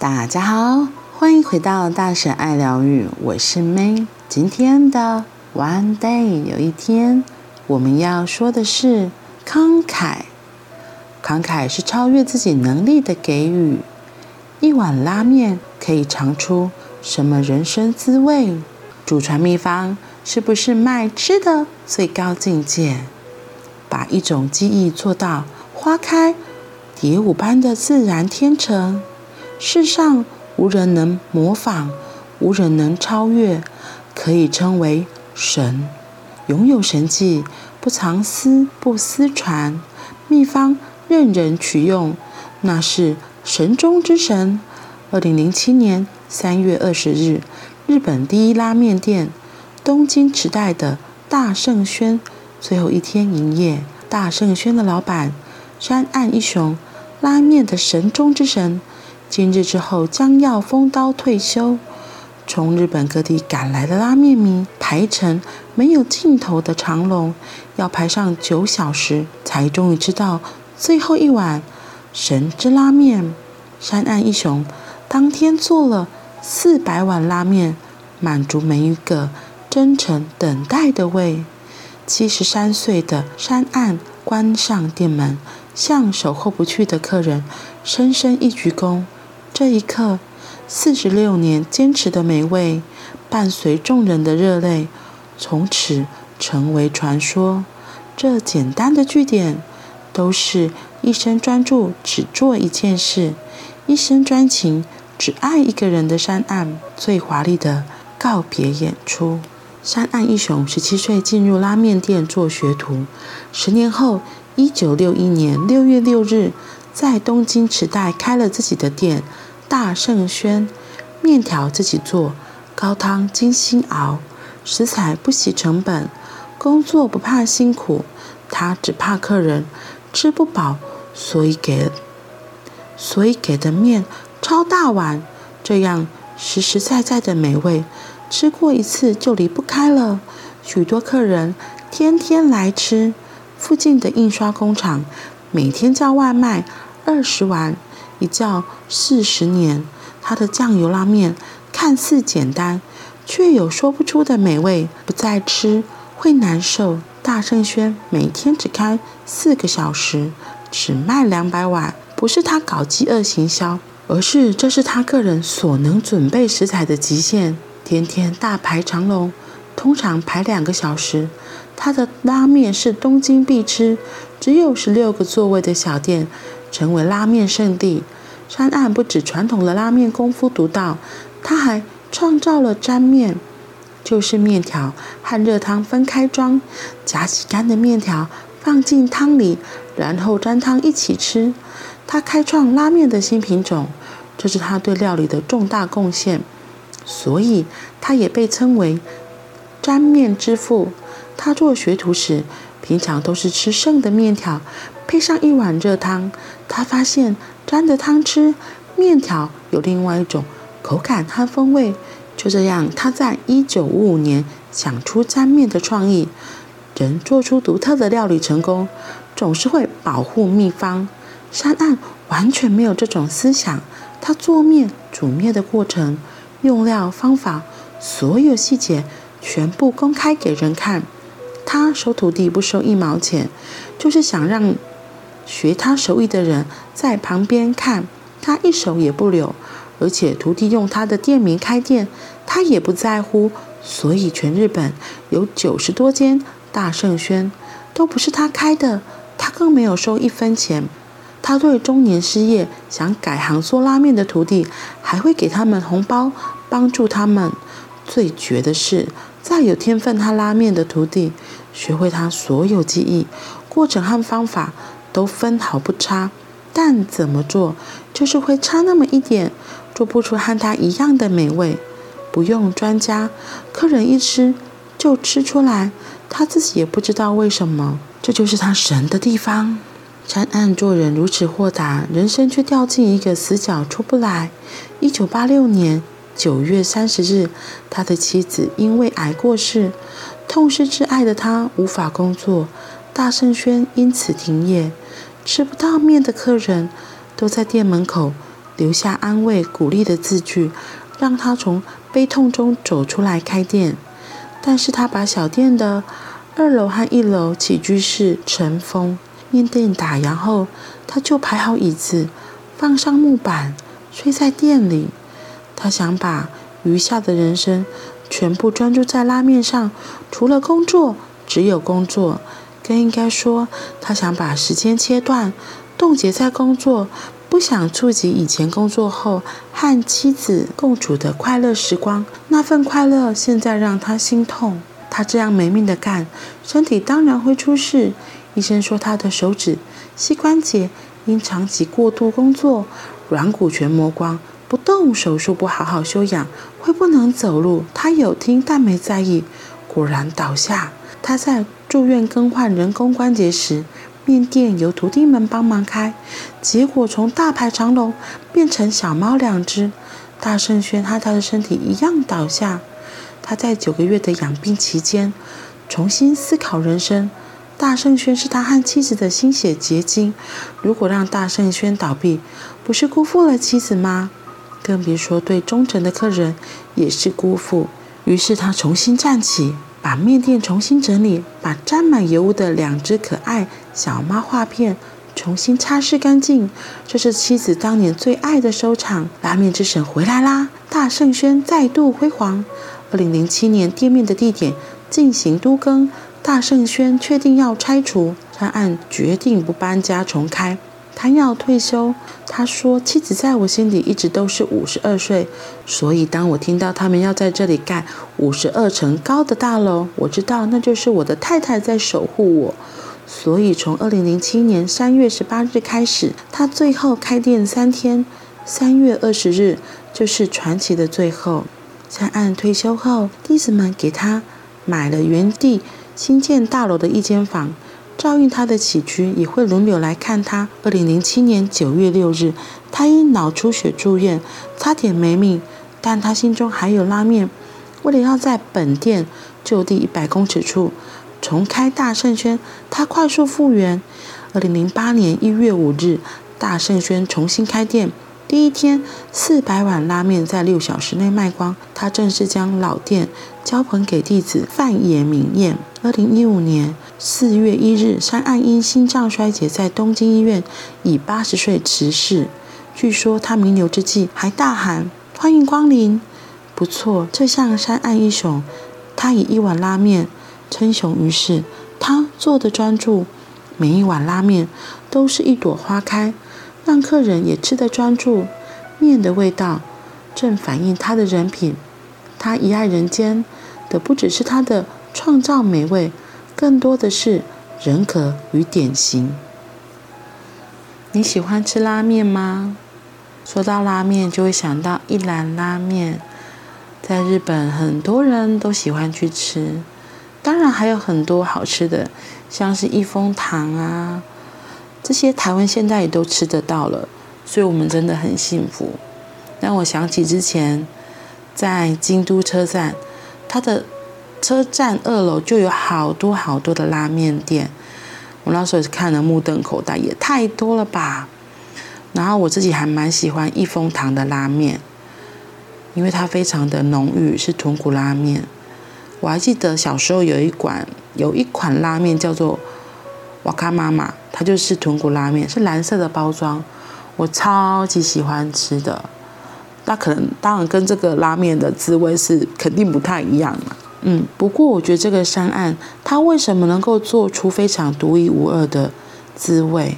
大家好，欢迎回到大婶爱疗愈，我是 May。今天的 One Day 有一天，我们要说的是慷慨。慷慨是超越自己能力的给予。一碗拉面可以尝出什么人生滋味？祖传秘方是不是卖吃的最高境界？把一种技艺做到花开蝶舞般的自然天成。世上无人能模仿，无人能超越，可以称为神。拥有神迹，不藏私，不私传，秘方任人取用，那是神中之神。二零零七年三月二十日，日本第一拉面店东京池袋的大圣轩最后一天营业。大圣轩的老板山岸一雄，拉面的神中之神。今日之后将要封刀退休，从日本各地赶来的拉面迷排成没有尽头的长龙，要排上九小时才终于吃到最后一碗神之拉面。山岸一雄当天做了四百碗拉面，满足每一个真诚等待的胃。七十三岁的山岸关上店门，向守候不去的客人深深一鞠躬。这一刻，四十六年坚持的美味，伴随众人的热泪，从此成为传说。这简单的句点，都是一生专注只做一件事，一生专情只爱一个人的山岸最华丽的告别演出。山岸一雄十七岁进入拉面店做学徒，十年后，一九六一年六月六日，在东京池袋开了自己的店。大圣轩，面条自己做，高汤精心熬，食材不惜成本，工作不怕辛苦，他只怕客人吃不饱，所以给，所以给的面超大碗，这样实实在在的美味，吃过一次就离不开了。许多客人天天来吃，附近的印刷工厂每天叫外卖二十碗。一叫四十年，他的酱油拉面看似简单，却有说不出的美味。不再吃会难受。大圣轩每天只开四个小时，只卖两百碗，不是他搞饥饿行销，而是这是他个人所能准备食材的极限。天天大排长龙，通常排两个小时。他的拉面是东京必吃，只有十六个座位的小店。成为拉面圣地，山岸不止传统的拉面功夫独到，他还创造了沾面，就是面条和热汤分开装，夹起干的面条放进汤里，然后沾汤一起吃。他开创拉面的新品种，这是他对料理的重大贡献，所以他也被称为沾面之父。他做学徒时，平常都是吃剩的面条。配上一碗热汤，他发现沾着汤吃面条有另外一种口感和风味。就这样，他在一九五五年想出沾面的创意。人做出独特的料理成功，总是会保护秘方。山岸完全没有这种思想，他做面、煮面的过程、用料、方法，所有细节全部公开给人看。他收徒弟不收一毛钱，就是想让。学他手艺的人在旁边看，他一手也不留，而且徒弟用他的店名开店，他也不在乎。所以全日本有九十多间大圣轩，都不是他开的，他更没有收一分钱。他对中年失业想改行做拉面的徒弟，还会给他们红包，帮助他们。最绝的是，再有天分他拉面的徒弟，学会他所有技艺、过程和方法。都分毫不差，但怎么做就是会差那么一点，做不出和他一样的美味。不用专家，客人一吃就吃出来，他自己也不知道为什么。这就是他神的地方。山岸做人如此豁达，人生却掉进一个死角出不来。一九八六年九月三十日，他的妻子因为癌过世，痛失挚爱的他无法工作。大圣轩因此停业，吃不到面的客人都在店门口留下安慰、鼓励的字句，让他从悲痛中走出来开店。但是他把小店的二楼和一楼起居室尘封，面店打烊后，他就排好椅子，放上木板，睡在店里。他想把余下的人生全部专注在拉面上，除了工作，只有工作。更应该说，他想把时间切断，冻结在工作，不想触及以前工作后和妻子共处的快乐时光。那份快乐现在让他心痛。他这样没命的干，身体当然会出事。医生说他的手指、膝关节因长期过度工作，软骨全磨光。不动手术，不好好休养，会不能走路。他有听，但没在意，果然倒下。他在住院更换人工关节时，面店由徒弟们帮忙开，结果从大排长龙变成小猫两只。大圣轩和他的身体一样倒下。他在九个月的养病期间，重新思考人生。大圣轩是他和妻子的心血结晶，如果让大圣轩倒闭，不是辜负了妻子吗？更别说对忠诚的客人也是辜负。于是他重新站起，把面店重新整理，把沾满油污的两只可爱小猫画片重新擦拭干净。这是妻子当年最爱的收场。拉面之神回来啦！大圣轩再度辉煌。二零零七年，店面的地点进行都更，大圣轩确定要拆除，他按决定不搬家重开。他要退休。他说：“妻子在我心里一直都是五十二岁，所以当我听到他们要在这里盖五十二层高的大楼，我知道那就是我的太太在守护我。所以从二零零七年三月十八日开始，他最后开店三天，三月二十日就是传奇的最后。在按退休后，弟子们给他买了原地新建大楼的一间房。”照应他的起居，也会轮流来看他。二零零七年九月六日，他因脑出血住院，差点没命，但他心中还有拉面。为了要在本店就地一百公尺处重开大圣轩，他快速复原。二零零八年一月五日，大圣轩重新开店。第一天，四百碗拉面在六小时内卖光。他正式将老店交还给弟子范野明彦。二零一五年四月一日，山岸因心脏衰竭在东京医院以八十岁辞世。据说他弥留之际还大喊：“欢迎光临！”不错，这像山岸一雄，他以一碗拉面称雄于世。他做的专注，每一碗拉面都是一朵花开。让客人也吃得专注，面的味道正反映他的人品。他遗爱人间的不只是他的创造美味，更多的是人格与典型。你喜欢吃拉面吗？说到拉面，就会想到一兰拉面，在日本很多人都喜欢去吃。当然还有很多好吃的，像是一风堂啊。这些台湾现在也都吃得到了，所以我们真的很幸福。让我想起之前在京都车站，它的车站二楼就有好多好多的拉面店，我那时候也是看了目瞪口呆，也太多了吧。然后我自己还蛮喜欢益丰堂的拉面，因为它非常的浓郁，是豚骨拉面。我还记得小时候有一款有一款拉面叫做瓦卡妈妈。它就是豚骨拉面，是蓝色的包装，我超级喜欢吃的。那可能当然跟这个拉面的滋味是肯定不太一样嘛。嗯，不过我觉得这个山岸，它为什么能够做出非常独一无二的滋味？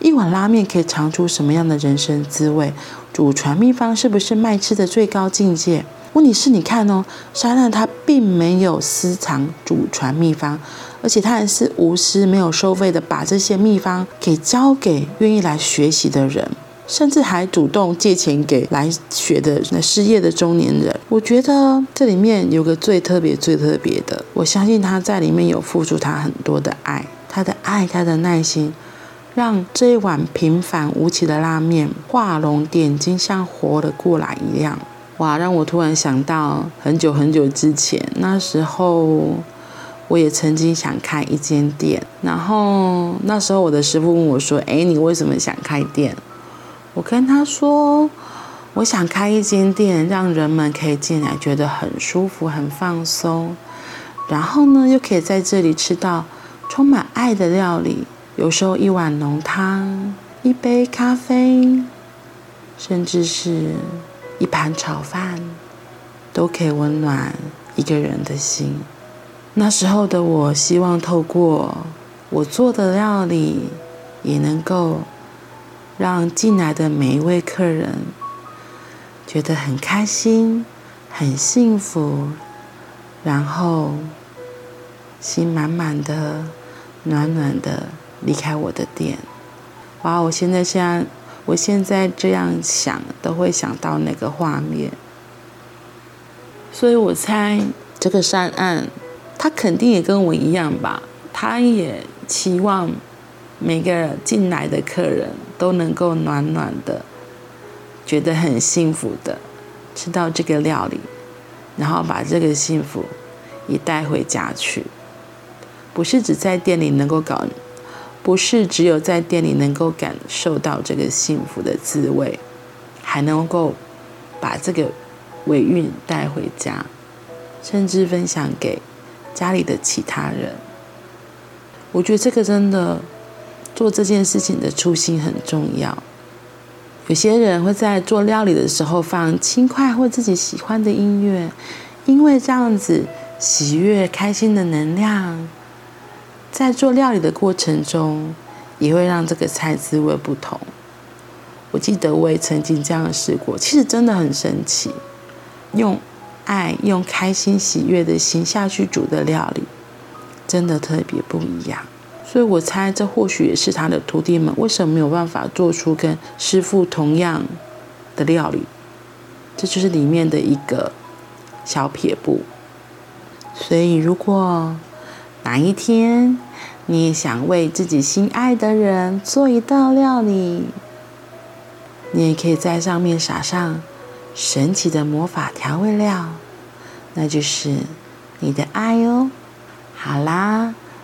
一碗拉面可以尝出什么样的人生滋味？祖传秘方是不是卖吃的最高境界？问题是，你看哦，山岸他并没有私藏祖传秘方，而且他还是无私、没有收费的，把这些秘方给交给愿意来学习的人，甚至还主动借钱给来学的那失业的中年人。我觉得这里面有个最特别、最特别的，我相信他在里面有付出他很多的爱，他的爱，他的耐心，让这一碗平凡无奇的拉面画龙点睛，像活了过来一样。哇！让我突然想到很久很久之前，那时候我也曾经想开一间店。然后那时候我的师傅问我说：“哎，你为什么想开店？”我跟他说，我想开一间店，让人们可以进来觉得很舒服、很放松，然后呢，又可以在这里吃到充满爱的料理。有时候一碗浓汤，一杯咖啡，甚至是一盘炒饭，都可以温暖一个人的心。那时候的我，希望透过我做的料理，也能够让进来的每一位客人觉得很开心、很幸福，然后心满满的、暖暖的离开我的店。哇！我现在现在，我现在这样想，都会想到那个画面。所以我猜，这个善案。他肯定也跟我一样吧，他也期望每个进来的客人都能够暖暖的，觉得很幸福的吃到这个料理，然后把这个幸福也带回家去。不是只在店里能够搞，不是只有在店里能够感受到这个幸福的滋味，还能够把这个尾韵带回家，甚至分享给。家里的其他人，我觉得这个真的做这件事情的初心很重要。有些人会在做料理的时候放轻快或自己喜欢的音乐，因为这样子喜悦、开心的能量，在做料理的过程中也会让这个菜滋味不同。我记得我也曾经这样试过，其实真的很神奇，用。爱用开心喜悦的心下去煮的料理，真的特别不一样。所以我猜，这或许也是他的徒弟们为什么没有办法做出跟师父同样的料理。这就是里面的一个小撇步。所以，如果哪一天你也想为自己心爱的人做一道料理，你也可以在上面撒上。神奇的魔法调味料，那就是你的爱哦。好啦，